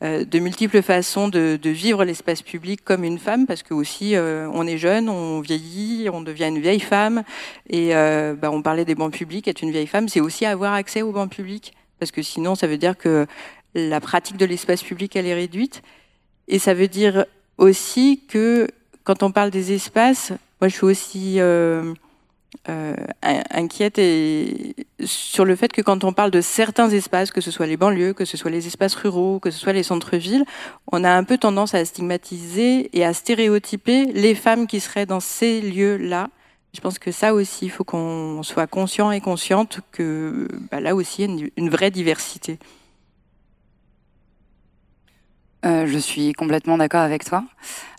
de multiples façons de, vivre l'espace public comme une femme, parce que aussi on est jeune, on vieillit, on devient une vieille femme, et bah, on parlait des bancs publics. Être une vieille femme, c'est aussi avoir accès aux bancs publics parce que sinon, ça veut dire que la pratique de l'espace public, elle est réduite. Et ça veut dire aussi que quand on parle des espaces, moi, je suis aussi euh, euh, inquiète sur le fait que quand on parle de certains espaces, que ce soit les banlieues, que ce soit les espaces ruraux, que ce soit les centres-villes, on a un peu tendance à stigmatiser et à stéréotyper les femmes qui seraient dans ces lieux-là je pense que ça aussi, il faut qu'on soit conscient et consciente que bah, là aussi, il y a une, vraie diversité. Euh, je suis complètement d'accord avec toi.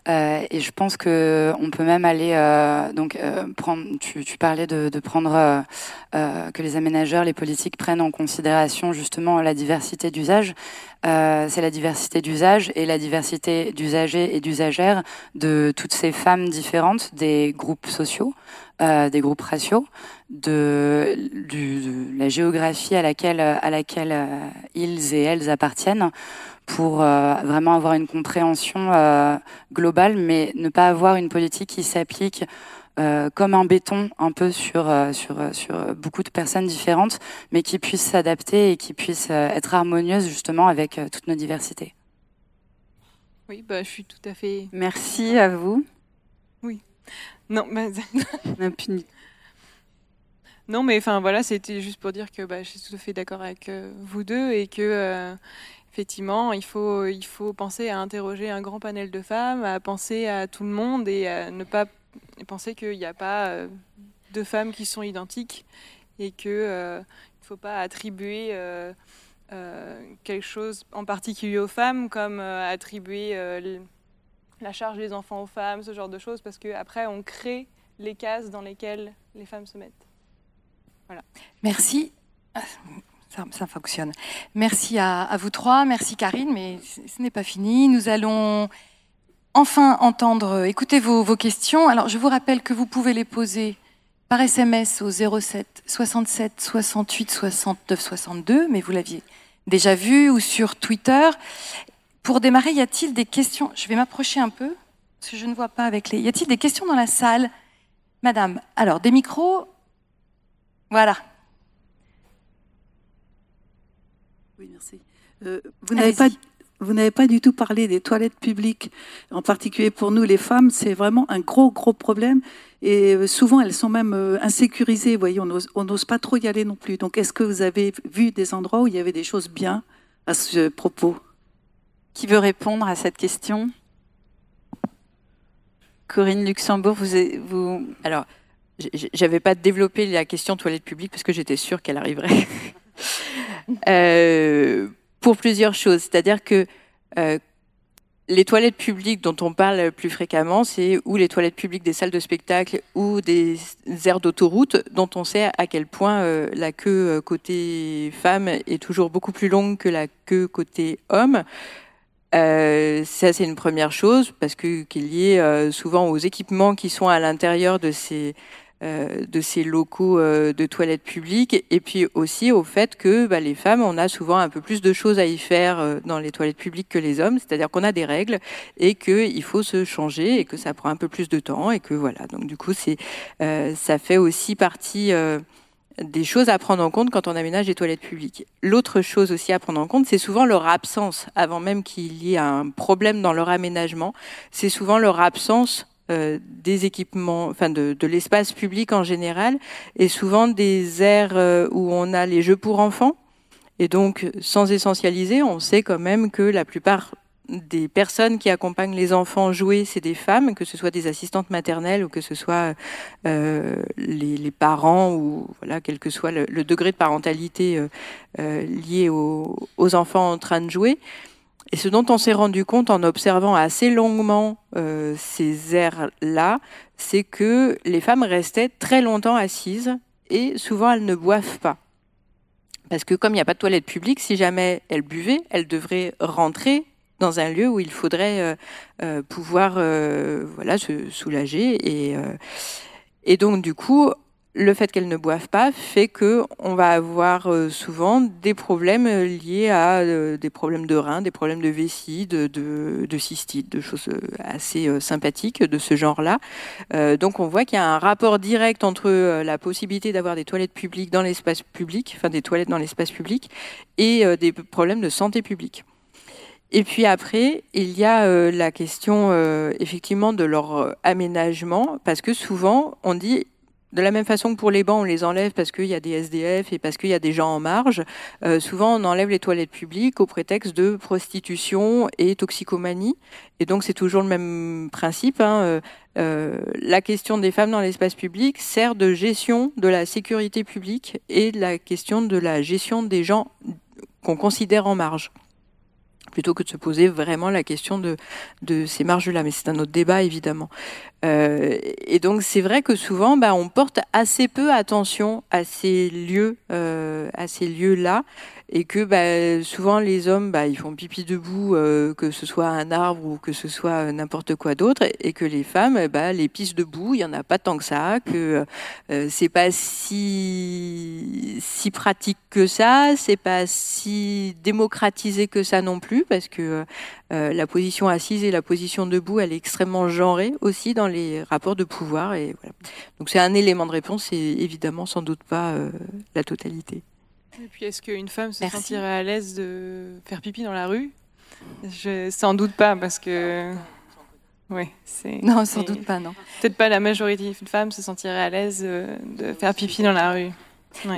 Euh, et je pense que on peut même aller euh, donc prendre. Tu, parlais de, de prendre que les aménageurs, les politiques prennent en considération justement la diversité d'usage. c'est la diversité d'usage et la diversité d'usagers et d'usagères de toutes ces femmes différentes des groupes sociaux, des groupes raciaux, de, du, de, la géographie à laquelle à laquelle ils et elles appartiennent pour euh, vraiment avoir une compréhension euh, globale, mais ne pas avoir une politique qui s'applique euh, comme un béton un peu sur, sur, sur beaucoup de personnes différentes, mais qui puisse s'adapter et qui puisse être harmonieuse justement avec toutes nos diversités. Oui, bah, je suis tout à fait. Merci à vous. Oui. Non, mais. non, mais enfin voilà, c'était juste pour dire que bah, je suis tout à fait d'accord avec vous deux et que effectivement, il faut, il faut penser à interroger un grand panel de femmes, à penser à tout le monde et à ne pas penser qu'il n'y a pas euh, de femmes qui sont identiques et qu'il euh, ne faut pas attribuer euh, quelque chose en particulier aux femmes comme attribuer la charge des enfants aux femmes, ce genre de choses, parce qu'après on crée les cases dans lesquelles les femmes se mettent. Voilà. Merci ça, fonctionne. Merci à, vous trois, merci Karine, mais ce n'est pas fini. Nous allons enfin entendre, écouter vos, vos, questions. Alors, je vous rappelle que vous pouvez les poser par SMS au 07 67 68 69 62, mais vous l'aviez déjà vu, ou sur Twitter. Pour démarrer, y a-t-il des questions? Je vais m'approcher un peu, parce que je ne vois pas avec les... Y a-t-il des questions dans la salle? Madame, alors, des micros? Voilà, Oui, merci. Euh, vous n'avez pas, vous n'avez pas du tout parlé des toilettes publiques. En particulier pour nous, les femmes, c'est vraiment un gros, gros problème. Et euh, souvent, elles sont même euh, insécurisées. Vous voyez, on n'ose pas trop y aller non plus. Donc, est-ce que vous avez vu des endroits où il y avait des choses bien à ce propos? Qui veut répondre à cette question? Corinne Luxembourg, vous. Alors, j'avais pas développé la question toilette publique parce que j'étais sûre qu'elle arriverait. euh, pour plusieurs choses. C'est-à-dire que euh, les toilettes publiques dont on parle plus fréquemment, c'est ou les toilettes publiques des salles de spectacle ou des aires d'autoroute, dont on sait à quel point euh, la queue côté femme est toujours beaucoup plus longue que la queue côté homme. Euh, ça, c'est une première chose, parce que qu'il y ait souvent aux équipements qui sont à l'intérieur de ces euh, de ces locaux euh, de toilettes publiques et puis aussi au fait que bah, les femmes, on a souvent un peu plus de choses à y faire euh, dans les toilettes publiques que les hommes, c'est-à-dire qu'on a des règles et qu'il faut se changer et que ça prend un peu plus de temps et que voilà. Donc du coup, c'est ça fait aussi partie des choses à prendre en compte quand on aménage les toilettes publiques. L'autre chose aussi à prendre en compte, c'est souvent leur absence, avant même qu'il y ait un problème dans leur aménagement, c'est souvent leur absence euh, des équipements, enfin de, de l'espace public en général, et souvent des aires euh, où on a les jeux pour enfants. Et donc, sans essentialiser, on sait quand même que la plupart des personnes qui accompagnent les enfants jouer, c'est des femmes, que ce soit des assistantes maternelles ou que ce soit euh, les, les, parents ou voilà, quel que soit le, degré de parentalité euh, euh, lié aux, aux, enfants en train de jouer. Et ce dont on s'est rendu compte en observant assez longuement euh, ces aires-là, c'est que les femmes restaient très longtemps assises et souvent elles ne boivent pas. Parce que comme il n'y a pas de toilette publique, si jamais elles buvaient, elles devraient rentrer dans un lieu où il faudrait euh, euh, pouvoir voilà, se soulager. Et, et donc du coup, le fait qu'elles ne boivent pas fait que on va avoir euh, souvent des problèmes liés à euh, des problèmes de reins, des problèmes de vessie, de, de, de cystite, de choses euh, assez sympathiques de ce genre-là. donc on voit qu'il y a un rapport direct entre la possibilité d'avoir des toilettes publiques dans l'espace public, enfin des toilettes dans l'espace public, et des problèmes de santé publique. Et puis après, il y a la question effectivement de leur aménagement, parce que souvent on dit de la même façon que pour les bancs, on les enlève parce qu'il y a des SDF et parce qu'il y a des gens en marge. Euh, souvent, on enlève les toilettes publiques au prétexte de prostitution et toxicomanie. Et donc, c'est toujours le même principe. Hein. Euh, euh, la question des femmes dans l'espace public sert de gestion de la sécurité publique et de la question de la gestion des gens qu'on considère en marge plutôt que de se poser vraiment la question de, ces marges-là. Mais c'est un autre débat, évidemment. Euh, et donc, c'est vrai que souvent, bah, on porte assez peu attention à ces lieux, euh, à ces lieux-là, et que bah, souvent les hommes, bah, ils font pipi debout, euh, que ce soit un arbre ou que ce soit n'importe quoi d'autre, et que les femmes, bah, les pissent debout, il y en a pas tant que ça, que euh, c'est pas si si pratique que ça, c'est pas si démocratisé que ça non plus, parce que euh, la position assise et la position debout, elle est extrêmement genrée aussi dans les rapports de pouvoir, et voilà. Donc c'est un élément de réponse, et évidemment sans doute pas la totalité. Et puis, est-ce qu'une femme se sentirait à l'aise de faire pipi dans la rue? Je sans doute pas, parce que. Oui, c'est. Non, sans doute pas, non. Peut-être pas la majorité de femmes se sentiraient à l'aise euh, de faire pipi dans la rue.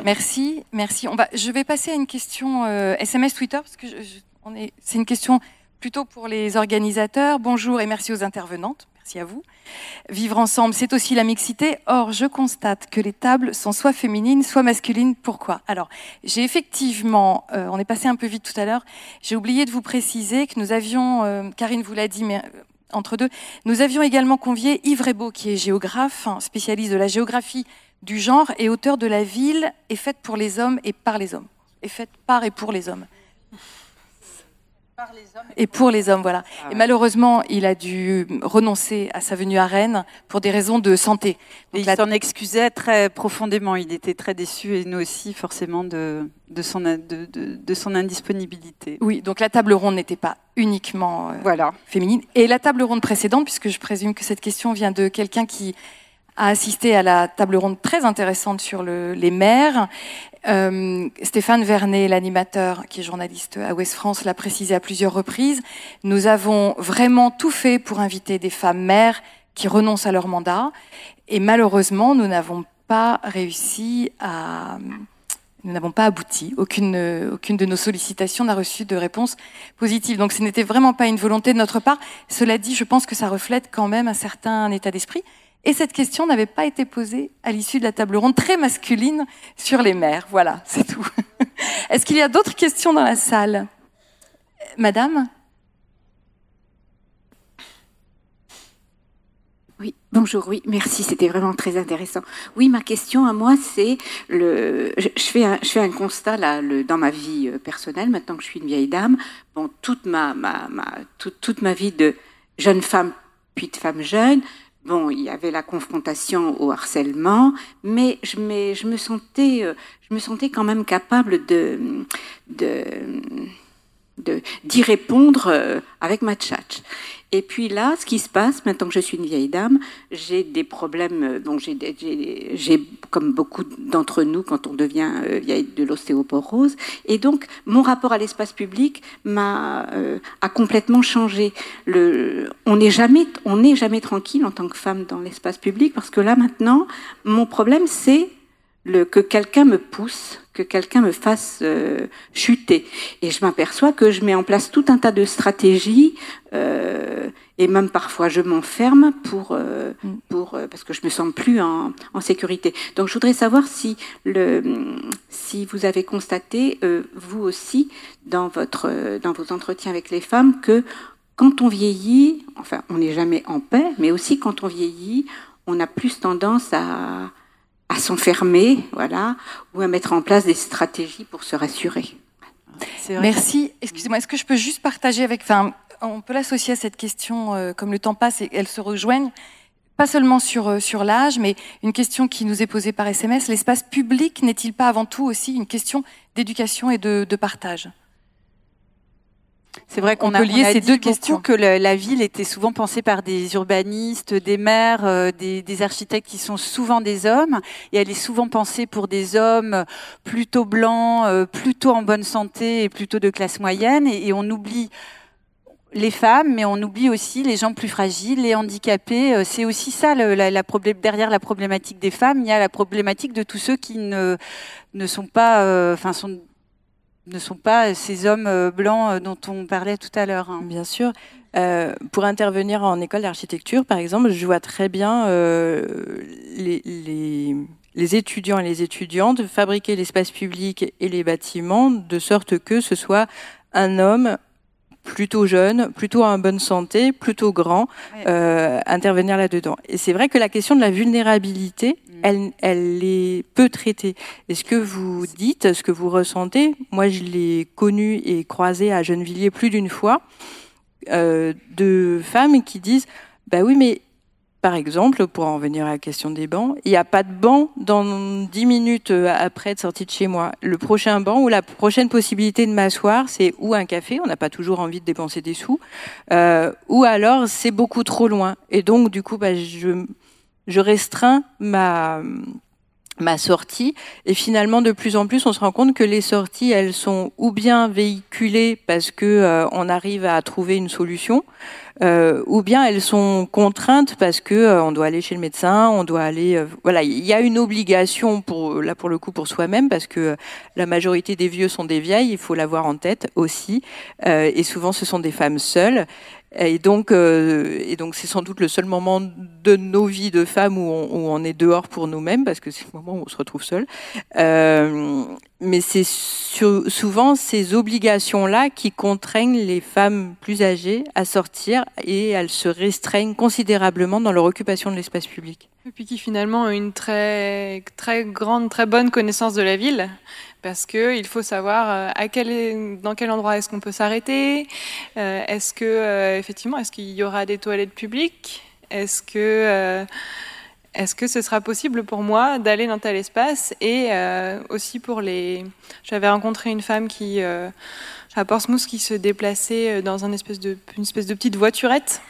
Merci, merci. On va, je vais passer à une question SMS euh, Twitter parce que on est, c'est une question plutôt pour les organisateurs. Bonjour et merci aux intervenantes. Merci à vous. Vivre ensemble, c'est aussi la mixité. Or, je constate que les tables sont soit féminines, soit masculines. Pourquoi? Alors, j'ai effectivement, euh, on est passé un peu vite tout à l'heure, j'ai oublié de vous préciser que nous avions, euh, Karine vous l'a dit, mais euh, entre deux, nous avions également convié Yves Rebaud, qui est géographe, spécialiste de la géographie du genre et auteur de La ville est faite pour les hommes et par les hommes. Est faite par et pour les hommes et pour les hommes, voilà. Ah et malheureusement, il a dû renoncer à sa venue à Rennes pour des raisons de santé. il s'en excusait très profondément. Il était très déçu et nous aussi, forcément, de, de, son, de, de, son indisponibilité. Oui, donc la table ronde n'était pas uniquement euh, voilà. féminine. Et la table ronde précédente, puisque je présume que cette question vient de quelqu'un qui a assisté à la table ronde très intéressante sur le, les maires. Euh, Stéphane Vernet, l'animateur qui est journaliste à Ouest France, l'a précisé à plusieurs reprises. Nous avons vraiment tout fait pour inviter des femmes maires qui renoncent à leur mandat. Et malheureusement, nous n'avons pas réussi à... Nous n'avons pas abouti. Aucune, aucune de nos sollicitations n'a reçu de réponse positive. Donc ce n'était vraiment pas une volonté de notre part. Cela dit, je pense que ça reflète quand même un certain état d'esprit. Et cette question n'avait pas été posée à l'issue de la table ronde très masculine sur les mères. Voilà, c'est tout. Est-ce qu'il y a d'autres questions dans la salle? Madame? Oui, bonjour, oui, merci, c'était vraiment très intéressant. Oui, ma question à moi, c'est le. Je, fais un, je fais un constat là, dans ma vie euh, personnelle, maintenant que je suis une vieille dame. Bon, toute ma, ma, ma toute ma vie de jeune femme, puis de femme jeune, bon, il y avait la confrontation au harcèlement, mais je, me, sentais, euh, je me sentais quand même capable de, de d'y répondre euh, avec ma tchatch. Et puis là, ce qui se passe, maintenant que je suis une vieille dame, j'ai des problèmes, euh, j'ai, comme beaucoup d'entre nous, quand on devient euh, vieille, de l'ostéoporose. Et donc, mon rapport à l'espace public m'a, a complètement changé. Le, on n'est jamais, on n'est jamais tranquille en tant que femme dans l'espace public, parce que là, maintenant, mon problème, c'est le, que quelqu'un me pousse, que quelqu'un me fasse euh, chuter. Et je m'aperçois que je mets en place tout un tas de stratégies, euh, et même parfois je m'enferme pour, euh, mm. pour, euh, parce que je me sens plus en, en, sécurité. Donc je voudrais savoir si, le, si vous avez constaté, euh, vous aussi, dans, votre, dans vos entretiens avec les femmes, que quand on vieillit, enfin on n'est jamais en paix, mais aussi quand on vieillit, on a plus tendance à à s'enfermer, voilà, ou à mettre en place des stratégies pour se rassurer. Merci. Excusez-moi, est-ce que je peux juste partager avec, enfin, on peut l'associer à cette question, euh, comme le temps passe et elles se rejoignent, pas seulement sur, euh, sur l'âge, mais une question qui nous est posée par SMS. L'espace public n'est-il pas avant tout aussi une question d'éducation et de, de partage? C'est vrai qu'on a, lié ces deux questions que la, ville était souvent pensée par des urbanistes, des maires, euh, des, architectes qui sont souvent des hommes, et elle est souvent pensée pour des hommes plutôt blancs, euh, plutôt en bonne santé et plutôt de classe moyenne, et, on oublie les femmes, mais on oublie aussi les gens plus fragiles, les handicapés. Euh, c'est aussi ça la, la problème, derrière la problématique des femmes. Il y a la problématique de tous ceux qui ne, ne sont pas, enfin sont ne sont pas ces hommes euh, blancs euh, dont on parlait tout à l'heure. Hein. Bien sûr. Euh, pour intervenir en école d'architecture, par exemple, je vois très bien euh, les, étudiants et les étudiantes fabriquer l'espace public et les bâtiments de sorte que ce soit un homme plutôt jeune, plutôt en bonne santé, plutôt grand, euh, intervenir là-dedans. Et c'est vrai que la question de la vulnérabilité, mm. elle, elle est peu traitée. Et ce que vous dites, ce que vous ressentez, moi je l'ai connu et croisé à Gennevilliers plus d'une fois, euh, de femmes qui disent, bah oui, mais par exemple, pour en venir à la question des bancs, il n'y a pas de banc dans 10 minutes euh, après être sortie de chez moi. Le prochain banc ou la prochaine possibilité de m'asseoir, c'est ou un café, on n'a pas toujours envie de dépenser des sous, euh, ou alors c'est beaucoup trop loin. Et donc, du coup, bah, je, je restreins ma ma sortie et finalement de plus en plus on se rend compte que les sorties elles sont ou bien véhiculées parce que euh, on arrive à trouver une solution euh, ou bien elles sont contraintes parce que euh, on doit aller chez le médecin, on doit aller, euh, voilà, il y a une obligation pour là pour le coup pour soi-même parce que la majorité des vieux sont des vieilles, il faut l'avoir en tête aussi, et souvent ce sont des femmes seules. Et donc, et donc, c'est sans doute le seul moment de nos vies de femmes où on, où on est dehors pour nous-mêmes, parce que c'est le moment où on se retrouve seul. Euh, mais c'est souvent ces obligations-là qui contraignent les femmes plus âgées à sortir et elles se restreignent considérablement dans leur occupation de l'espace public. Et puis qui finalement ont une très, très grande, très bonne connaissance de la ville, parce qu'il faut savoir euh, dans quel endroit est-ce qu'on peut s'arrêter, euh, est-ce que euh, effectivement est-ce qu'il y aura des toilettes publiques, est-ce que est-ce que ce sera possible pour moi d'aller dans tel espace? Et aussi pour les. J'avais rencontré une femme qui euh, à Portsmouth qui se déplaçait dans une espèce de petite voiturette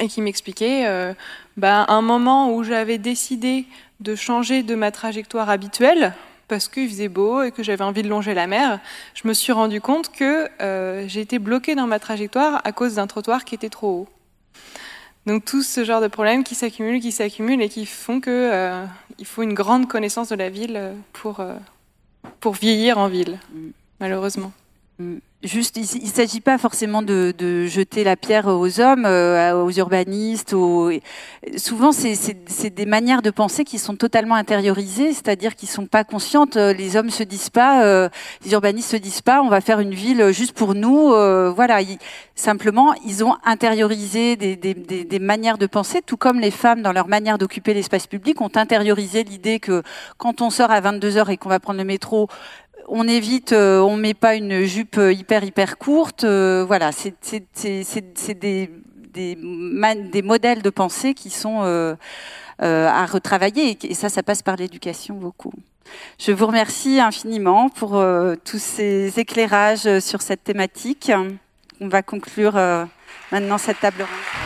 et qui m'expliquait euh, bah, un moment où j'avais décidé de changer de ma trajectoire habituelle parce qu'il faisait beau et que j'avais envie de longer la mer, je me suis rendu compte que euh, j'ai été bloquée dans ma trajectoire à cause d'un trottoir qui était trop haut. Donc tout ce genre de problèmes qui s'accumulent, qui s'accumulent et qui font que euh, il faut une grande connaissance de la ville pour, euh, pour vieillir en ville, Mm. malheureusement. Mm. Juste, il ne s'agit pas forcément de, jeter la pierre aux hommes, euh, aux urbanistes. Souvent, c'est- des manières de penser qui sont totalement intériorisées, c'est-à-dire qui sont pas conscientes. Euh, Les hommes se disent pas, euh, les urbanistes se disent pas, on va faire une ville juste pour nous. euh, voilà, simplement, ils ont intériorisé des, des- manières de penser, tout comme les femmes, dans leur manière d'occuper l'espace public, ont intériorisé l'idée que quand on sort à 22 heures et qu'on va prendre le métro, on évite, euh, on met pas une jupe hyper hyper courte. euh, voilà, c'est des, des, modèles de pensée qui sont euh, à retravailler et, ça, ça passe par l'éducation beaucoup. Je vous remercie infiniment pour tous ces éclairages sur cette thématique. On va conclure maintenant cette table ronde.